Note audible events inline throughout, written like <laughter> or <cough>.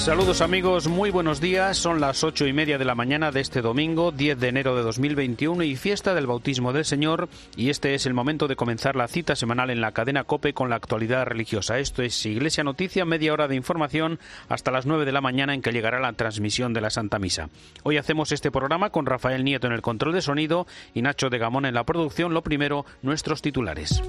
Saludos amigos, muy buenos días. Son las ocho y media de la mañana de este domingo, 10 de enero de 2021 y fiesta del bautismo del Señor. Y este es el momento de comenzar la cita semanal en la cadena Cope con la actualidad religiosa. Esto es Iglesia Noticia, media hora de información hasta las 9 de la mañana en que llegará la transmisión de la Santa Misa. Hoy hacemos este programa con Rafael Nieto en el control de sonido y Nacho de Gamón en la producción. Lo primero, nuestros titulares.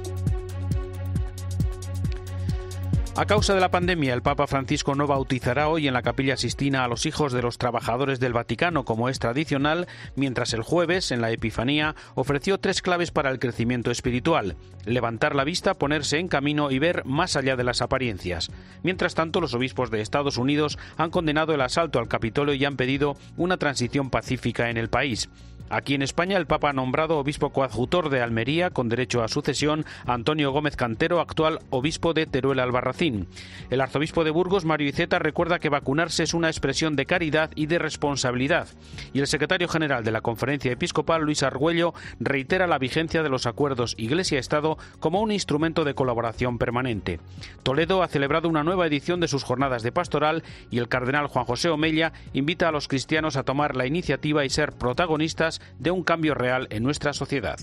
A causa de la pandemia, el Papa Francisco no bautizará hoy en la Capilla Sistina a los hijos de los trabajadores del Vaticano, como es tradicional, mientras el jueves, en la Epifanía, ofreció tres claves para el crecimiento espiritual: levantar la vista, ponerse en camino y ver más allá de las apariencias. Mientras tanto, los obispos de Estados Unidos han condenado el asalto al Capitolio y han pedido una transición pacífica en el país. Aquí en España, el Papa ha nombrado obispo coadjutor de Almería, con derecho a sucesión, Antonio Gómez Cantero, actual obispo de Teruel Albarracín. El arzobispo de Burgos, Mario Iceta, recuerda que vacunarse es una expresión de caridad y de responsabilidad. Y el secretario general de la Conferencia Episcopal, Luis Argüello, reitera la vigencia de los acuerdos Iglesia-Estado como un instrumento de colaboración permanente. Toledo ha celebrado una nueva edición de sus jornadas de pastoral y el cardenal Juan José Omella invita a los cristianos a tomar la iniciativa y ser protagonistas de un cambio real en nuestra sociedad.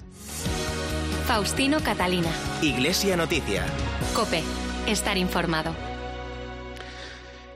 Faustino Catalina. Iglesia Noticia. Cope. Estar informado.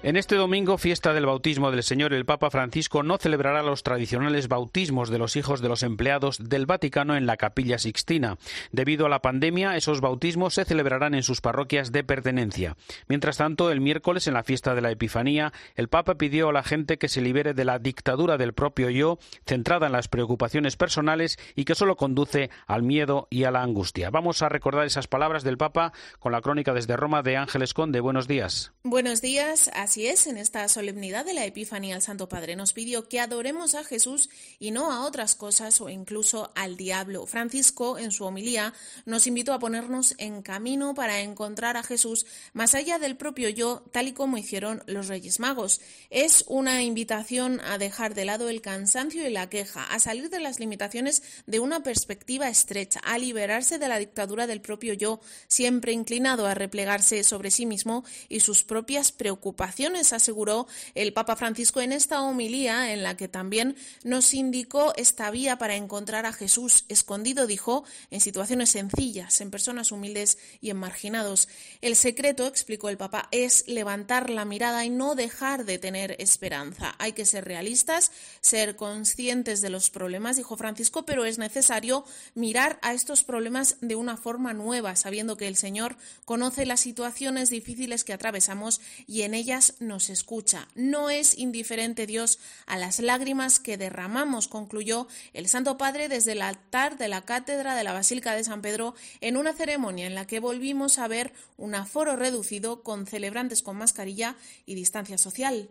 En este domingo, fiesta del bautismo del Señor, el Papa Francisco no celebrará los tradicionales bautismos de los hijos de los empleados del Vaticano en la Capilla Sixtina. Debido a la pandemia, esos bautismos se celebrarán en sus parroquias de pertenencia. Mientras tanto, el miércoles, en la fiesta de la Epifanía, el Papa pidió a la gente que se libere de la dictadura del propio yo, centrada en las preocupaciones personales y que solo conduce al miedo y a la angustia. Vamos a recordar esas palabras del Papa con la crónica desde Roma de Ángeles Conde. Buenos días. Buenos días. Así es, en esta solemnidad de la Epifanía el Santo Padre nos pidió que adoremos a Jesús y no a otras cosas o incluso al diablo. Francisco, en su homilía, nos invitó a ponernos en camino para encontrar a Jesús más allá del propio yo, tal y como hicieron los Reyes Magos. Es una invitación a dejar de lado el cansancio y la queja, a salir de las limitaciones de una perspectiva estrecha, a liberarse de la dictadura del propio yo, siempre inclinado a replegarse sobre sí mismo y sus propias preocupaciones, aseguró el Papa Francisco en esta homilía en la que también nos indicó esta vía para encontrar a Jesús escondido, dijo, en situaciones sencillas, en personas humildes y en marginados. El secreto, explicó el Papa, es levantar la mirada y no dejar de tener esperanza. Hay que ser realistas, ser conscientes de los problemas, dijo Francisco, pero es necesario mirar a estos problemas de una forma nueva, sabiendo que el Señor conoce las situaciones difíciles que atravesamos y en ellas nos escucha. No es indiferente Dios a las lágrimas que derramamos, concluyó el Santo Padre desde el altar de la cátedra de la Basílica de San Pedro en una ceremonia en la que volvimos a ver un aforo reducido con celebrantes con mascarilla y distancia social.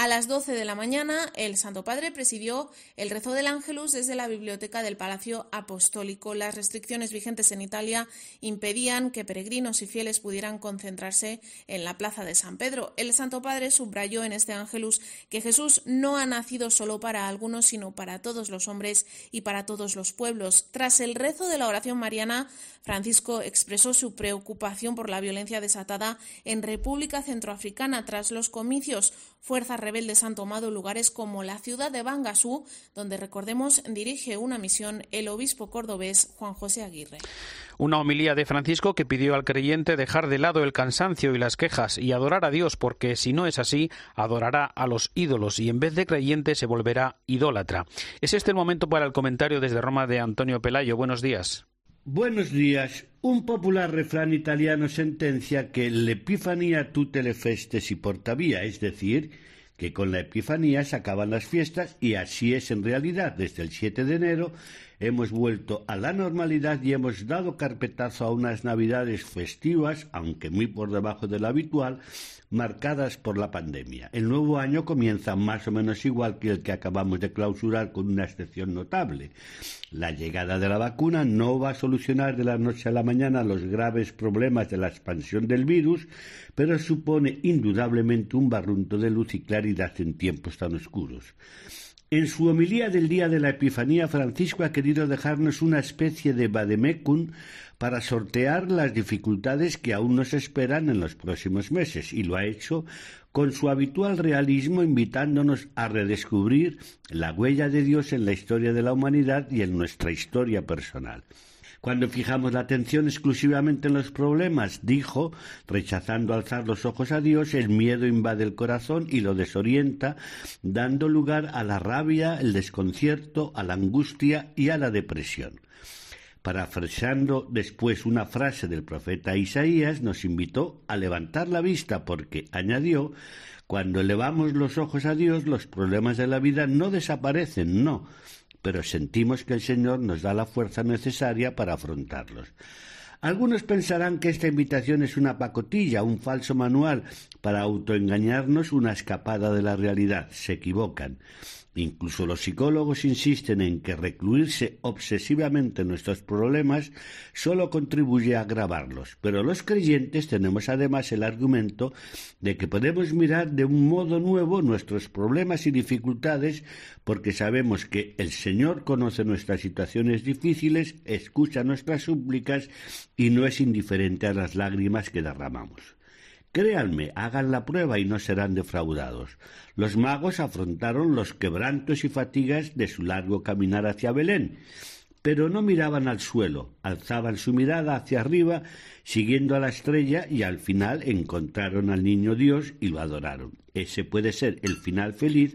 A las 12 de la mañana, el Santo Padre presidió el rezo del Ángelus desde la biblioteca del Palacio Apostólico. Las restricciones vigentes en Italia impedían que peregrinos y fieles pudieran concentrarse en la plaza de San Pedro. El Santo Padre subrayó en este Ángelus que Jesús no ha nacido solo para algunos, sino para todos los hombres y para todos los pueblos. Tras el rezo de la oración mariana, Francisco expresó su preocupación por la violencia desatada en República Centroafricana tras los comicios. Fuerzas rebeldes han tomado lugares como la ciudad de Bangasú, donde recordemos dirige una misión el obispo cordobés Juan José Aguirre. Una homilía de Francisco que pidió al creyente dejar de lado el cansancio y las quejas y adorar a Dios, porque si no es así, adorará a los ídolos y en vez de creyente se volverá idólatra. Es este el momento para el comentario desde Roma de Antonio Pelayo. Buenos días. Buenos días. Un popular refrán italiano sentencia que l'Epifanía tutte le festes y portavía, es decir, que con la Epifanía se acaban las fiestas y así es en realidad. Desde el 7 de enero hemos vuelto a la normalidad y hemos dado carpetazo a unas navidades festivas, aunque muy por debajo de lo habitual, marcadas por la pandemia. El nuevo año comienza más o menos igual que el que acabamos de clausurar con una excepción notable. La llegada de la vacuna no va a solucionar de la noche a la mañana los graves problemas de la expansión del virus, pero supone indudablemente un barrunto de luz y claridad en tiempos tan oscuros. En su homilía del día de la Epifanía, Francisco ha querido dejarnos una especie de vademecum para sortear las dificultades que aún nos esperan en los próximos meses, y lo ha hecho con su habitual realismo invitándonos a redescubrir la huella de Dios en la historia de la humanidad y en nuestra historia personal. Cuando fijamos la atención exclusivamente en los problemas, dijo, rechazando alzar los ojos a Dios, el miedo invade el corazón y lo desorienta, dando lugar a la rabia, el desconcierto, a la angustia y a la depresión. Parafraseando después una frase del profeta Isaías, nos invitó a levantar la vista porque, añadió, cuando elevamos los ojos a Dios, los problemas de la vida no desaparecen, no, pero sentimos que el Señor nos da la fuerza necesaria para afrontarlos. Algunos pensarán que esta invitación es una pacotilla, un falso manual para autoengañarnos, una escapada de la realidad. Se equivocan. Incluso los psicólogos insisten en que recluirse obsesivamente en nuestros problemas solo contribuye a agravarlos, pero los creyentes tenemos además el argumento de que podemos mirar de un modo nuevo nuestros problemas y dificultades porque sabemos que el Señor conoce nuestras situaciones difíciles, escucha nuestras súplicas y no es indiferente a las lágrimas que derramamos. Créanme, hagan la prueba y no serán defraudados. Los magos afrontaron los quebrantos y fatigas de su largo caminar hacia Belén, pero no miraban al suelo, alzaban su mirada hacia arriba, siguiendo a la estrella, y al final encontraron al niño Dios y lo adoraron. Ese puede ser el final feliz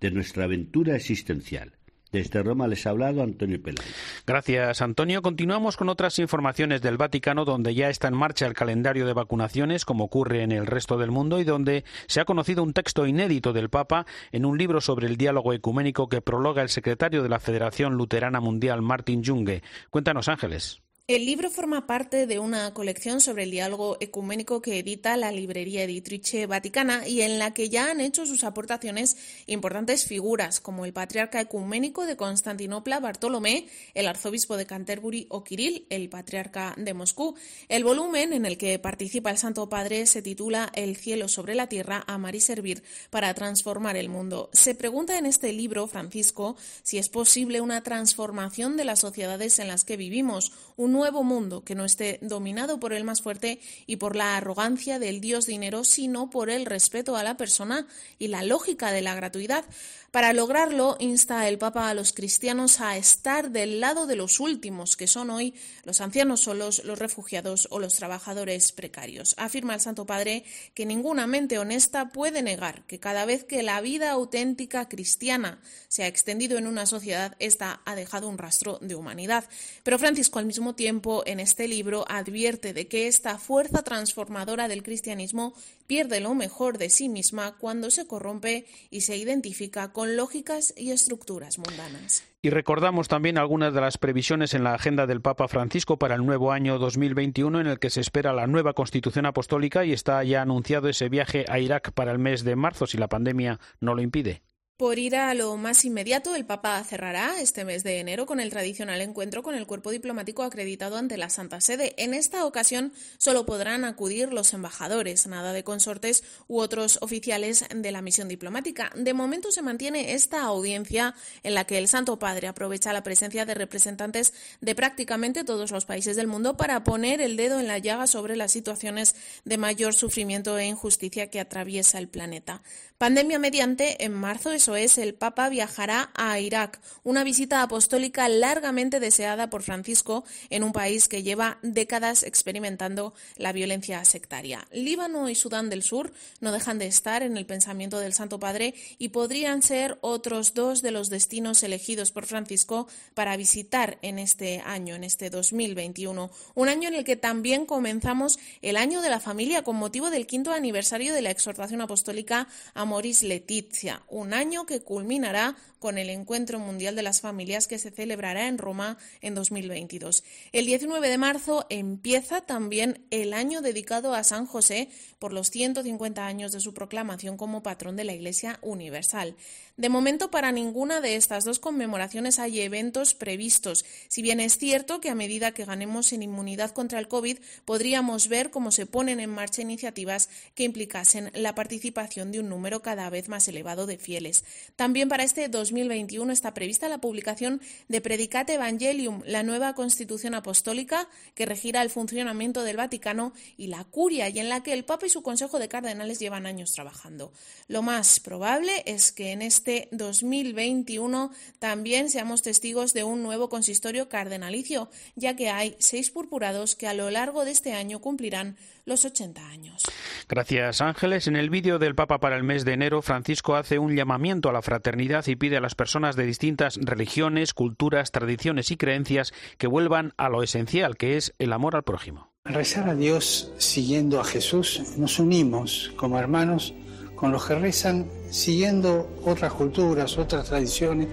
de nuestra aventura existencial. Desde Roma les ha hablado Antonio Peláez. Gracias, Antonio. Continuamos con otras informaciones del Vaticano, donde ya está en marcha el calendario de vacunaciones, como ocurre en el resto del mundo, y donde se ha conocido un texto inédito del Papa en un libro sobre el diálogo ecuménico que prologa el secretario de la Federación Luterana Mundial, Martin Junge. Cuéntanos, Ángeles. El libro forma parte de una colección sobre el diálogo ecuménico que edita la librería Editrice Vaticana y en la que ya han hecho sus aportaciones importantes figuras como el patriarca ecuménico de Constantinopla Bartolomé, el arzobispo de Canterbury o Kirill, el patriarca de Moscú. El volumen en el que participa el Santo Padre se titula El cielo sobre la tierra, amar y servir para transformar el mundo. Se pregunta en este libro, Francisco, si es posible una transformación de las sociedades en las que vivimos, un nuevo mundo que no esté dominado por el más fuerte y por la arrogancia del dios dinero, sino por el respeto a la persona y la lógica de la gratuidad. Para lograrlo, insta el Papa a los cristianos a estar del lado de los últimos, que son hoy los ancianos solos, los refugiados o los trabajadores precarios. Afirma el Santo Padre que ninguna mente honesta puede negar que cada vez que la vida auténtica cristiana se ha extendido en una sociedad, esta ha dejado un rastro de humanidad. Pero Francisco, al mismo tiempo, en este libro advierte de que esta fuerza transformadora del cristianismo pierde lo mejor de sí misma cuando se corrompe y se identifica con con lógicas y estructuras mundanas. Y recordamos también algunas de las previsiones en la agenda del Papa Francisco para el nuevo año 2021 en el que se espera la nueva constitución apostólica y está ya anunciado ese viaje a Irak para el mes de marzo si la pandemia no lo impide. Por ir a lo más inmediato, el Papa cerrará este mes de enero con el tradicional encuentro con el cuerpo diplomático acreditado ante la Santa Sede. En esta ocasión solo podrán acudir los embajadores, nada de consortes u otros oficiales de la misión diplomática. De momento se mantiene esta audiencia en la que el Santo Padre aprovecha la presencia de representantes de prácticamente todos los países del mundo para poner el dedo en la llaga sobre las situaciones de mayor sufrimiento e injusticia que atraviesa el planeta. Pandemia mediante, en marzo, es, el Papa viajará a Irak, una visita apostólica largamente deseada por Francisco en un país que lleva décadas experimentando la violencia sectaria. Líbano y Sudán del Sur no dejan de estar en el pensamiento del Santo Padre y podrían ser otros dos de los destinos elegidos por Francisco para visitar en este año, en este 2021, un año en el que también comenzamos el año de la familia con motivo del quinto aniversario de la exhortación apostólica a Moris Letizia, un año que culminará con el Encuentro Mundial de las Familias que se celebrará en Roma en 2022. El 19 de marzo empieza también el año dedicado a San José por los 150 años de su proclamación como patrón de la Iglesia Universal. De momento, para ninguna de estas dos conmemoraciones hay eventos previstos, si bien es cierto que a medida que ganemos en inmunidad contra el COVID, podríamos ver cómo se ponen en marcha iniciativas que implicasen la participación de un número cada vez más elevado de fieles. También para este 2021 está prevista la publicación de Predicate Evangelium, la nueva constitución apostólica que regirá el funcionamiento del Vaticano y la curia y en la que el Papa y su Consejo de Cardenales llevan años trabajando. Lo más probable es que en este 2021 también seamos testigos de un nuevo consistorio cardenalicio, ya que hay seis purpurados que a lo largo de este año cumplirán los 80 años. Gracias, Ángeles. En el vídeo del Papa para el mes de enero, Francisco hace un llamamiento a la fraternidad y pide a las personas de distintas religiones, culturas, tradiciones y creencias que vuelvan a lo esencial, que es el amor al prójimo. Al rezar a Dios siguiendo a Jesús, nos unimos como hermanos con los que rezan siguiendo otras culturas, otras tradiciones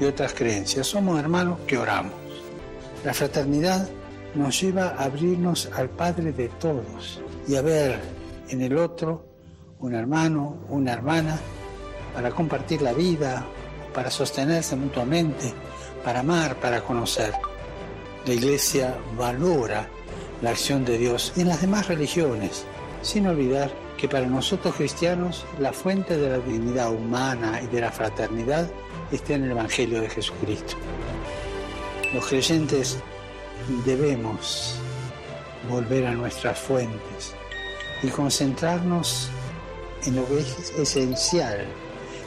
y otras creencias. Somos hermanos que oramos. La fraternidad nos lleva a abrirnos al Padre de todos y a ver en el otro un hermano, una hermana, para compartir la vida, para sostenerse mutuamente, para amar, para conocer. La Iglesia valora la acción de Dios en las demás religiones, sin olvidar que para nosotros cristianos la fuente de la dignidad humana y de la fraternidad está en el Evangelio de Jesucristo. Los creyentes debemos volver a nuestras fuentes y concentrarnos en lo que es esencial,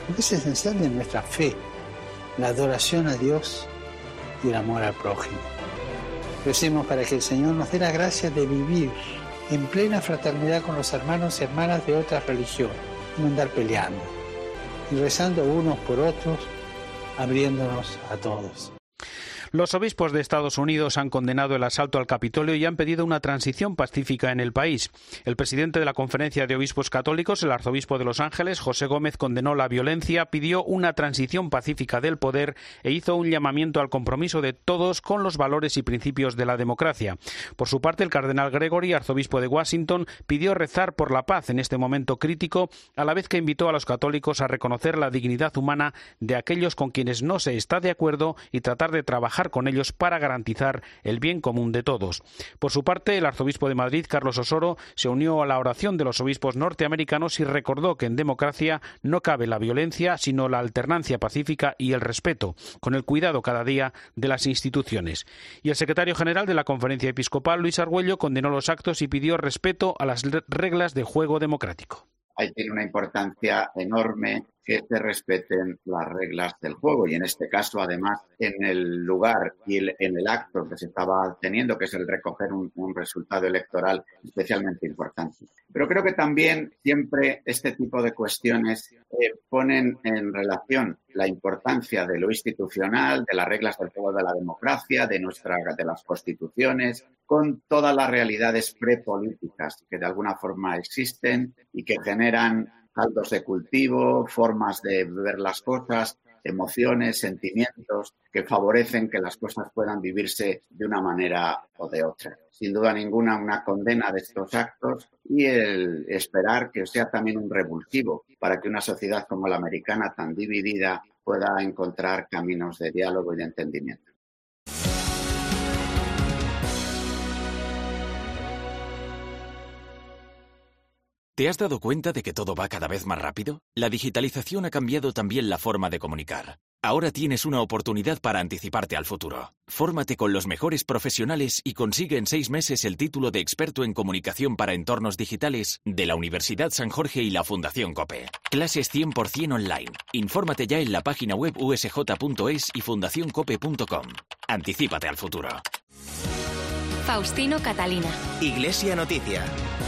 lo que es esencial de nuestra fe, la adoración a Dios y el amor al prójimo. Recemos para que el Señor nos dé la gracia de vivir en plena fraternidad con los hermanos y hermanas de otras religiones, no andar peleando, y rezando unos por otros, abriéndonos a todos. Los obispos de Estados Unidos han condenado el asalto al Capitolio y han pedido una transición pacífica en el país. El presidente de la Conferencia de Obispos Católicos, el arzobispo de Los Ángeles, José Gómez, condenó la violencia, pidió una transición pacífica del poder e hizo un llamamiento al compromiso de todos con los valores y principios de la democracia. Por su parte, el cardenal Gregory, arzobispo de Washington, pidió rezar por la paz en este momento crítico, a la vez que invitó a los católicos a reconocer la dignidad humana de aquellos con quienes no se está de acuerdo y tratar de trabajar con ellos para garantizar el bien común de todos. Por su parte, el arzobispo de Madrid, Carlos Osoro, se unió a la oración de los obispos norteamericanos y recordó que en democracia no cabe la violencia, sino la alternancia pacífica y el respeto, con el cuidado cada día de las instituciones. Y el secretario general de la Conferencia Episcopal, Luis Argüello, condenó los actos y pidió respeto a las reglas de juego democrático. Ahí tiene una importancia enorme que se respeten las reglas del juego y en este caso además en el lugar y en el acto que se estaba teniendo que es el recoger un, resultado electoral especialmente importante. Pero creo que también siempre este tipo de cuestiones eh, ponen en relación la importancia de lo institucional, de las reglas del juego de la democracia, de nuestra de las constituciones, con todas las realidades prepolíticas que de alguna forma existen y que generan caldos de cultivo, formas de ver las cosas, emociones, sentimientos que favorecen que las cosas puedan vivirse de una manera o de otra. Sin duda ninguna una condena de estos actos y el esperar que sea también un revulsivo para que una sociedad como la americana tan dividida pueda encontrar caminos de diálogo y de entendimiento. ¿Te has dado cuenta de que todo va cada vez más rápido? La digitalización ha cambiado también la forma de comunicar. Ahora tienes una oportunidad para anticiparte al futuro. Fórmate con los mejores profesionales y consigue en seis meses el título de experto en comunicación para entornos digitales de la Universidad San Jorge y la Fundación COPE. Clases 100% online. Infórmate ya en la página web usj.es y fundacioncope.com. Anticípate al futuro. Faustino Catalina. Iglesia Noticia.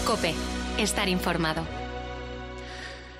COPE estar informado.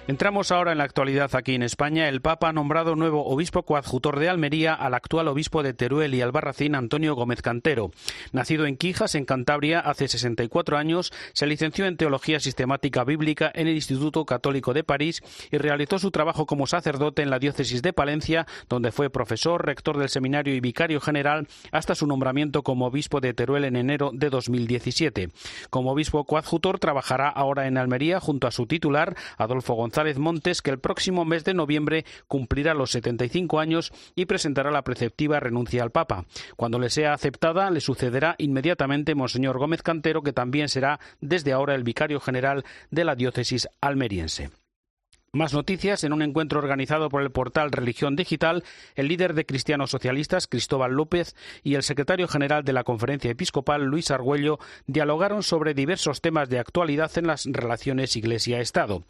Entramos ahora en la actualidad aquí en España. El Papa ha nombrado nuevo obispo coadjutor de Almería al actual obispo de Teruel y Albarracín, Antonio Gómez Cantero. Nacido en Quijas, en Cantabria, hace 64 años, se licenció en Teología Sistemática Bíblica en el Instituto Católico de París y realizó su trabajo como sacerdote en la diócesis de Palencia, donde fue profesor, rector del seminario y vicario general hasta su nombramiento como obispo de Teruel en enero de 2017. Como obispo coadjutor trabajará ahora en Almería junto a su titular, Adolfo González González Montes, que el próximo mes de noviembre cumplirá los 75 años y presentará la preceptiva renuncia al Papa. Cuando le sea aceptada, le sucederá inmediatamente Monseñor Gómez Cantero, que también será desde ahora el vicario general de la diócesis almeriense. Más noticias. En un encuentro organizado por el portal Religión Digital, el líder de cristianos socialistas, Cristóbal López, y el secretario general de la Conferencia Episcopal, Luis Argüello, dialogaron sobre diversos temas de actualidad en las relaciones Iglesia-Estado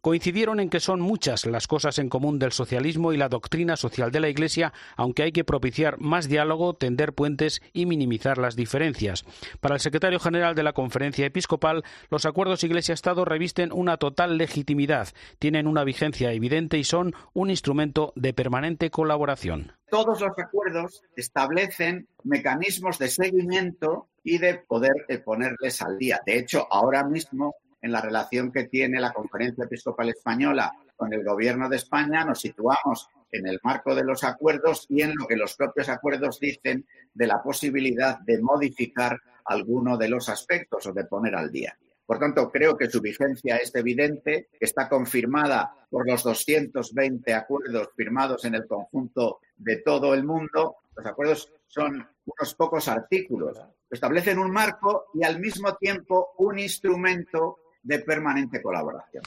coincidieron en que son muchas las cosas en común del socialismo y la doctrina social de la Iglesia, aunque hay que propiciar más diálogo, tender puentes y minimizar las diferencias. Para el secretario general de la Conferencia Episcopal, los acuerdos Iglesia-Estado revisten una total legitimidad, tienen una vigencia evidente y son un instrumento de permanente colaboración. Todos los acuerdos establecen mecanismos de seguimiento y de poder eh, ponerles al día. De hecho, ahora mismo en la relación que tiene la Conferencia Episcopal Española con el Gobierno de España, nos situamos en el marco de los acuerdos y en lo que los propios acuerdos dicen de la posibilidad de modificar alguno de los aspectos o de poner al día. Por tanto, creo que su vigencia es evidente, está confirmada por los 220 acuerdos firmados en el conjunto de todo el mundo. Los acuerdos son unos pocos artículos, establecen un marco y al mismo tiempo un instrumento de permanente colaboración.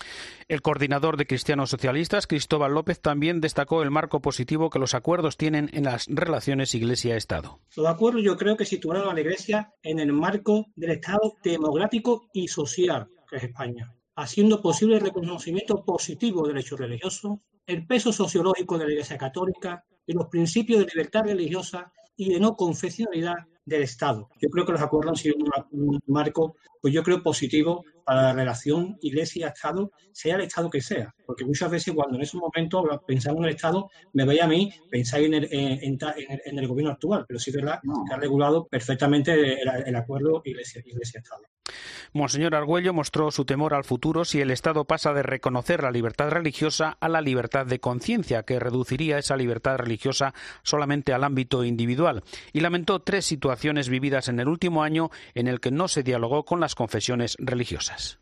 El coordinador de Cristianos Socialistas, Cristóbal López, también destacó el marco positivo que los acuerdos tienen en las relaciones Iglesia-Estado. Los acuerdos yo creo que situaron a la Iglesia en el marco del Estado democrático y social que es España, haciendo posible el reconocimiento positivo del hecho religioso, el peso sociológico de la Iglesia Católica y los principios de libertad religiosa y de no confesionalidad del Estado. Yo creo que los acuerdos han sido un, marco, pues yo creo positivo para la relación Iglesia-Estado, sea el Estado que sea. Porque muchas veces cuando en ese momento pensamos en el Estado, me veía a mí pensar en el, en, el, gobierno actual, pero sí es verdad que ha regulado perfectamente el, acuerdo Iglesia-Estado. Monseñor Argüello mostró su temor al futuro si el Estado pasa de reconocer la libertad religiosa a la libertad de conciencia, que reduciría esa libertad religiosa solamente al ámbito individual, y lamentó tres situaciones vividas en el último año en el que no se dialogó con las confesiones religiosas.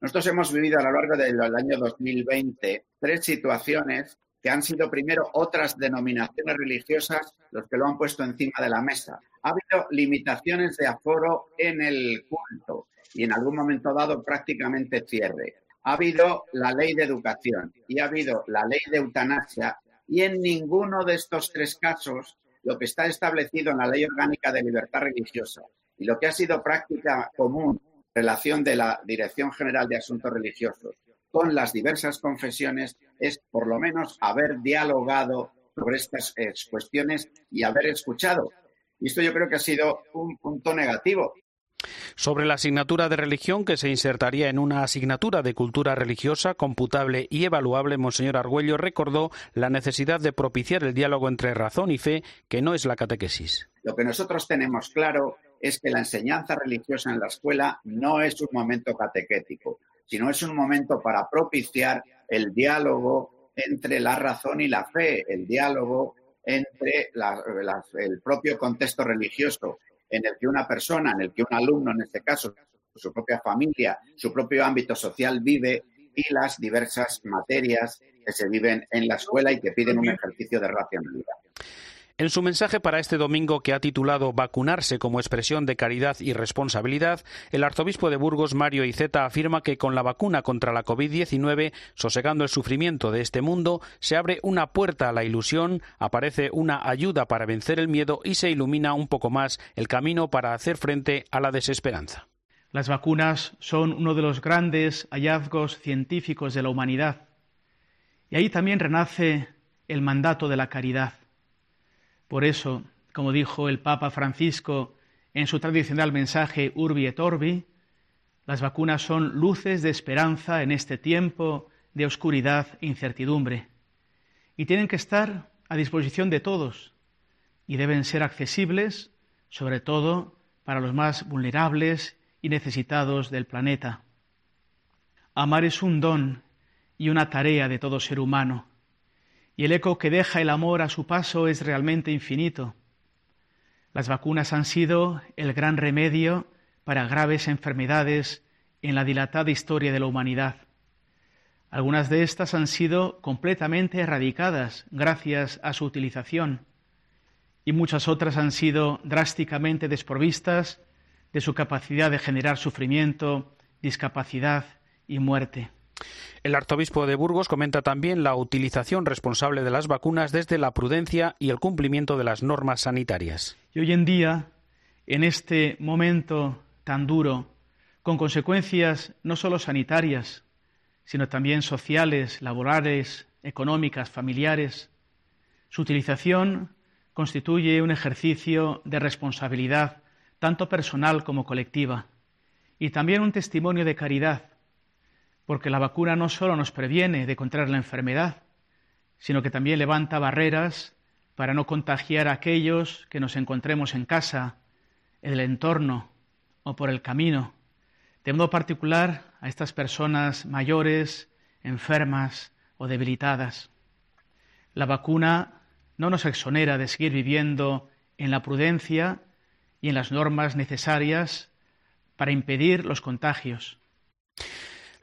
Nosotros hemos vivido a lo largo del año 2020 tres situaciones que han sido primero otras denominaciones religiosas los que lo han puesto encima de la mesa. Ha habido limitaciones de aforo en el culto y en algún momento dado prácticamente cierre. Ha habido la ley de educación y ha habido la ley de eutanasia y en ninguno de estos tres casos lo que está establecido en la ley orgánica de libertad religiosa y lo que ha sido práctica común relación de la Dirección General de Asuntos Religiosos con las diversas confesiones es por lo menos haber dialogado sobre estas eh, cuestiones y haber escuchado. Y esto yo creo que ha sido un punto negativo. Sobre la asignatura de religión que se insertaría en una asignatura de cultura religiosa computable y evaluable, Monseñor Argüello recordó la necesidad de propiciar el diálogo entre razón y fe, que no es la catequesis. Lo que nosotros tenemos claro es que la enseñanza religiosa en la escuela no es un momento catequético sino es un momento para propiciar el diálogo entre la razón y la fe, el diálogo entre el propio contexto religioso en el que una persona, en el que un alumno, en este caso, su propia familia, su propio ámbito social vive y las diversas materias que se viven en la escuela y que piden un ejercicio de racionalidad. En su mensaje para este domingo que ha titulado Vacunarse como expresión de caridad y responsabilidad, el arzobispo de Burgos, Mario Iceta, afirma que con la vacuna contra la COVID-19, sosegando el sufrimiento de este mundo, se abre una puerta a la ilusión, aparece una ayuda para vencer el miedo y se ilumina un poco más el camino para hacer frente a la desesperanza. Las vacunas son uno de los grandes hallazgos científicos de la humanidad. Y ahí también renace el mandato de la caridad por eso, como dijo el Papa Francisco en su tradicional mensaje Urbi et Orbi, las vacunas son luces de esperanza en este tiempo de oscuridad e incertidumbre y tienen que estar a disposición de todos y deben ser accesibles, sobre todo para los más vulnerables y necesitados del planeta. Amar es un don y una tarea de todo ser humano y el eco que deja el amor a su paso es realmente infinito. Las vacunas han sido el gran remedio para graves enfermedades en la dilatada historia de la humanidad. Algunas de estas han sido completamente erradicadas gracias a su utilización y muchas otras han sido drásticamente desprovistas de su capacidad de generar sufrimiento, discapacidad y muerte. El arzobispo de Burgos comenta también la utilización responsable de las vacunas desde la prudencia y el cumplimiento de las normas sanitarias. Y hoy en día, en este momento tan duro, con consecuencias no solo sanitarias, sino también sociales, laborales, económicas, familiares, su utilización constituye un ejercicio de responsabilidad tanto personal como colectiva y también un testimonio de caridad porque la vacuna no solo nos previene de contraer la enfermedad, sino que también levanta barreras para no contagiar a aquellos que nos encontremos en casa, en el entorno o por el camino, de modo particular a estas personas mayores, enfermas o debilitadas. La vacuna no nos exonera de seguir viviendo en la prudencia y en las normas necesarias para impedir los contagios.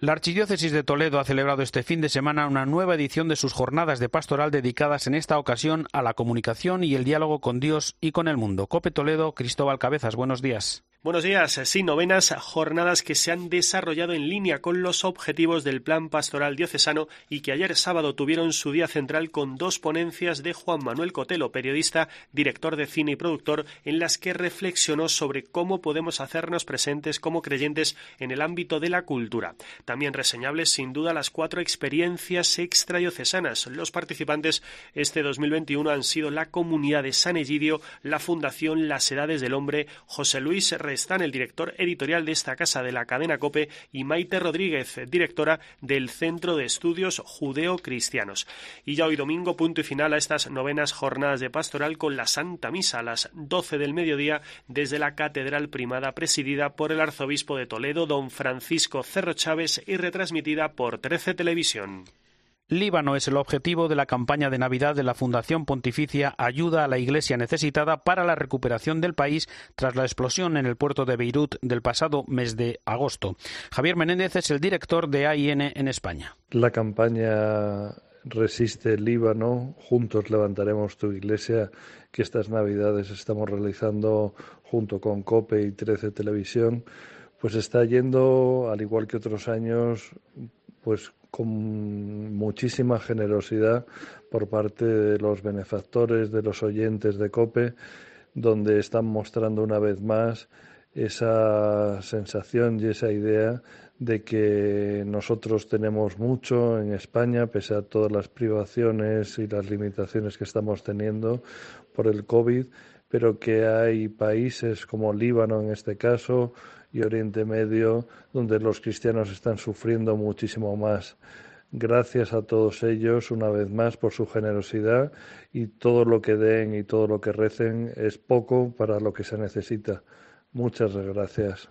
La Archidiócesis de Toledo ha celebrado este fin de semana una nueva edición de sus jornadas de pastoral dedicadas en esta ocasión a la comunicación y el diálogo con Dios y con el mundo. Cope Toledo, Cristóbal Cabezas, buenos días. Buenos días. Sí, novenas jornadas que se han desarrollado en línea con los objetivos del Plan Pastoral Diocesano y que ayer sábado tuvieron su día central con dos ponencias de Juan Manuel Cotelo, periodista, director de cine y productor, en las que reflexionó sobre cómo podemos hacernos presentes como creyentes en el ámbito de la cultura. También reseñables, sin duda, las cuatro experiencias extradiocesanas. Los participantes este 2021 han sido la Comunidad de San Egidio, la Fundación Las Edades del Hombre, José Luis están el director editorial de esta casa de la cadena COPE y Maite Rodríguez, directora del Centro de Estudios Judeo-Cristianos. Y ya hoy domingo, punto y final a estas novenas jornadas de pastoral con la Santa Misa a las 12 del mediodía desde la Catedral Primada presidida por el arzobispo de Toledo, don Francisco Cerro Chávez y retransmitida por 13 Televisión. Líbano es el objetivo de la campaña de Navidad de la Fundación Pontificia Ayuda a la Iglesia Necesitada para la recuperación del país tras la explosión en el puerto de Beirut del pasado mes de agosto. Javier Menéndez es el director de AIN en España. La campaña Resiste Líbano, juntos levantaremos tu iglesia, que estas Navidades estamos realizando junto con COPE y 13 Televisión, pues está yendo, al igual que otros años, pues con muchísima generosidad por parte de los benefactores, de los oyentes de COPE, donde están mostrando una vez más esa sensación y esa idea de que nosotros tenemos mucho en España, pese a todas las privaciones y las limitaciones que estamos teniendo por el COVID, pero que hay países como Líbano en este caso, y Oriente Medio, donde los cristianos están sufriendo muchísimo más. Gracias a todos ellos, una vez más, por su generosidad y todo lo que den y todo lo que recen es poco para lo que se necesita. Muchas gracias.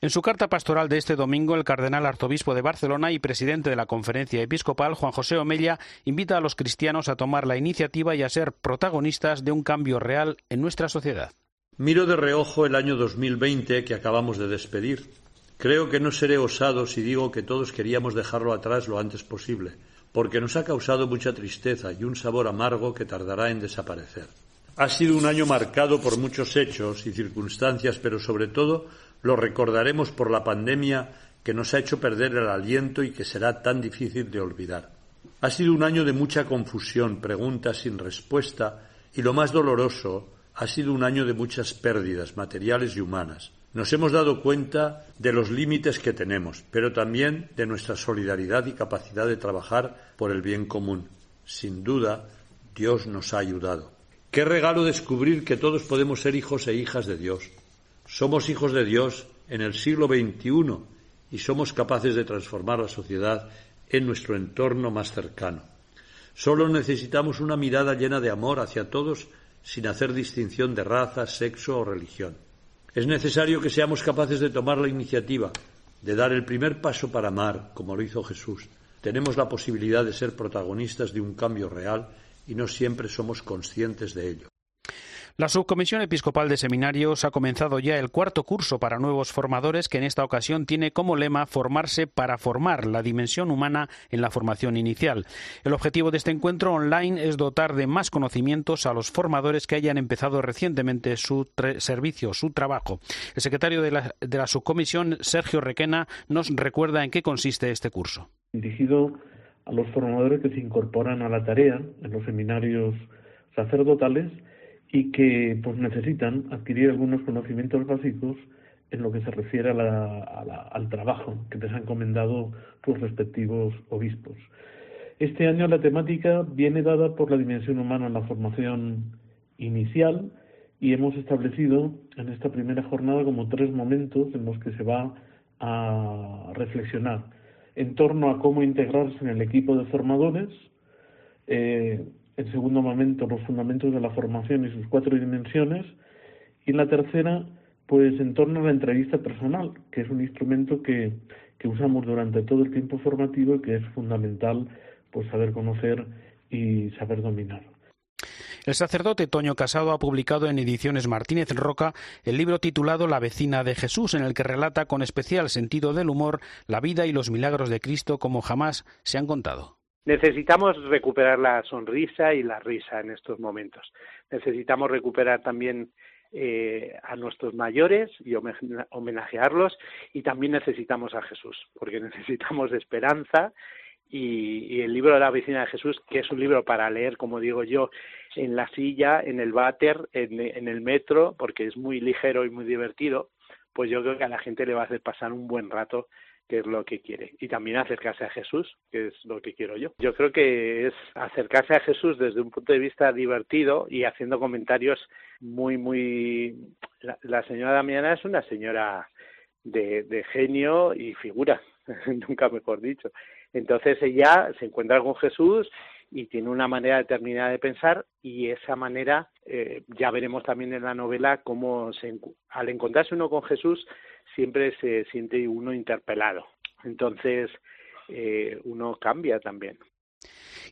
En su carta pastoral de este domingo, el cardenal arzobispo de Barcelona y presidente de la conferencia episcopal, Juan José Omella, invita a los cristianos a tomar la iniciativa y a ser protagonistas de un cambio real en nuestra sociedad. Miro de reojo el año 2020 que acabamos de despedir. Creo que no seré osado si digo que todos queríamos dejarlo atrás lo antes posible, porque nos ha causado mucha tristeza y un sabor amargo que tardará en desaparecer. Ha sido un año marcado por muchos hechos y circunstancias, pero sobre todo lo recordaremos por la pandemia que nos ha hecho perder el aliento y que será tan difícil de olvidar. Ha sido un año de mucha confusión, preguntas sin respuesta y lo más doloroso, ha sido un año de muchas pérdidas materiales y humanas. Nos hemos dado cuenta de los límites que tenemos, pero también de nuestra solidaridad y capacidad de trabajar por el bien común. Sin duda, Dios nos ha ayudado. Qué regalo descubrir que todos podemos ser hijos e hijas de Dios. Somos hijos de Dios en el siglo XXI y somos capaces de transformar la sociedad en nuestro entorno más cercano. Solo necesitamos una mirada llena de amor hacia todos sin hacer distinción de raza, sexo o religión. Es necesario que seamos capaces de tomar la iniciativa, de dar el primer paso para amar, como lo hizo Jesús. Tenemos la posibilidad de ser protagonistas de un cambio real y no siempre somos conscientes de ello. La Subcomisión Episcopal de Seminarios ha comenzado ya el cuarto curso para nuevos formadores que en esta ocasión tiene como lema formarse para formar la dimensión humana en la formación inicial. El objetivo de este encuentro online es dotar de más conocimientos a los formadores que hayan empezado recientemente su servicio, su trabajo. El secretario de la, Subcomisión, Sergio Requena, nos recuerda en qué consiste este curso. Dirigido a los formadores que se incorporan a la tarea en los seminarios sacerdotales y que pues necesitan adquirir algunos conocimientos básicos en lo que se refiere al trabajo que les han encomendado sus respectivos obispos. Este año la temática viene dada por la dimensión humana en la formación inicial y hemos establecido en esta primera jornada como tres momentos en los que se va a reflexionar en torno a cómo integrarse en el equipo de formadores, eh, en segundo momento los fundamentos de la formación y sus cuatro dimensiones, y la tercera, pues en torno a la entrevista personal, que es un instrumento que, que usamos durante todo el tiempo formativo y que es fundamental pues saber conocer y saber dominar. El sacerdote Toño Casado ha publicado en Ediciones Martínez Roca el libro titulado La vecina de Jesús, en el que relata con especial sentido del humor la vida y los milagros de Cristo como jamás se han contado. Necesitamos recuperar la sonrisa y la risa en estos momentos. Necesitamos recuperar también eh, a nuestros mayores y homenajearlos y también necesitamos a Jesús, porque <laughs> necesitamos esperanza y, el libro de la vecina de Jesús, que es un libro para leer, como digo yo, en la silla, en el váter, en el metro, porque es muy ligero y muy divertido, pues yo creo que a la gente le va a hacer pasar un buen rato que es lo que quiere. Y también acercarse a Jesús, que es lo que quiero yo. Yo creo que es acercarse a Jesús desde un punto de vista divertido y haciendo comentarios muy, muy... La, señora Damiana es una señora de, de genio y figura, <laughs> nunca mejor dicho. Entonces ella se encuentra con Jesús y tiene una manera determinada de pensar y esa manera eh, ya veremos también en la novela cómo se, al encontrarse uno con Jesús siempre se siente uno interpelado. Entonces, eh, uno cambia también.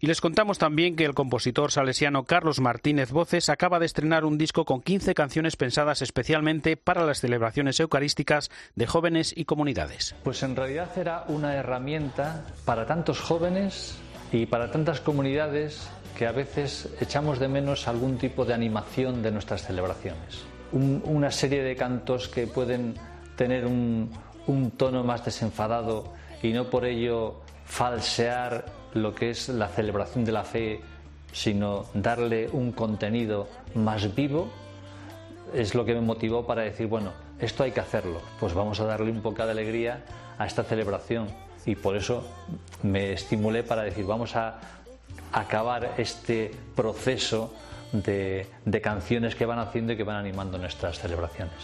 Y les contamos también que el compositor salesiano Carlos Martínez Voces acaba de estrenar un disco con 15 canciones pensadas especialmente para las celebraciones eucarísticas de jóvenes y comunidades. Pues en realidad era una herramienta para tantos jóvenes y para tantas comunidades que a veces echamos de menos algún tipo de animación de nuestras celebraciones. una serie de cantos que pueden tener un, tono más desenfadado y no por ello falsear lo que es la celebración de la fe, sino darle un contenido más vivo, es lo que me motivó para decir, bueno, esto hay que hacerlo, pues vamos a darle un poco de alegría a esta celebración. Y por eso me estimulé para decir, vamos a acabar este proceso de, de canciones que van haciendo y que van animando nuestras celebraciones.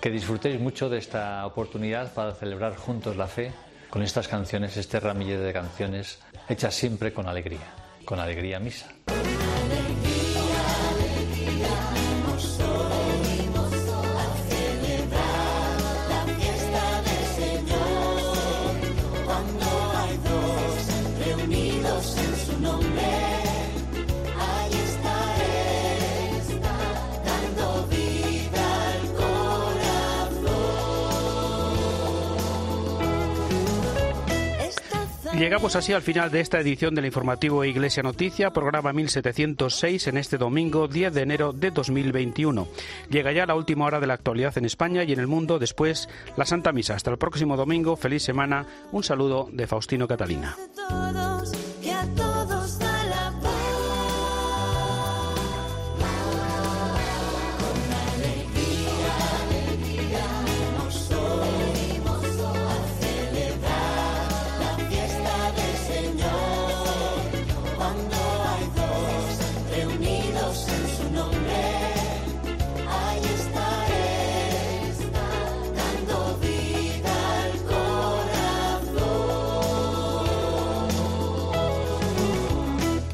Que disfrutéis mucho de esta oportunidad para celebrar juntos la fe con estas canciones, este ramillete de canciones hechas siempre con alegría, con alegría misa. Llegamos así al final de esta edición del informativo Iglesia Noticia, programa 1706 en este domingo 10 de enero de 2021. Llega ya la última hora de la actualidad en España y en el mundo, después la Santa Misa. Hasta el próximo domingo, feliz semana, un saludo de Faustino Catalina.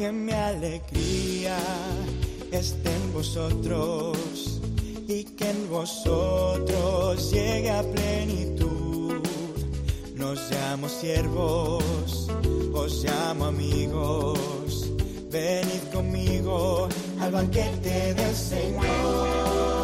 Alegría esté en vosotros y que en vosotros llegue a plenitud. Nos llamo siervos, os llamo amigos, venid conmigo al banquete del Señor.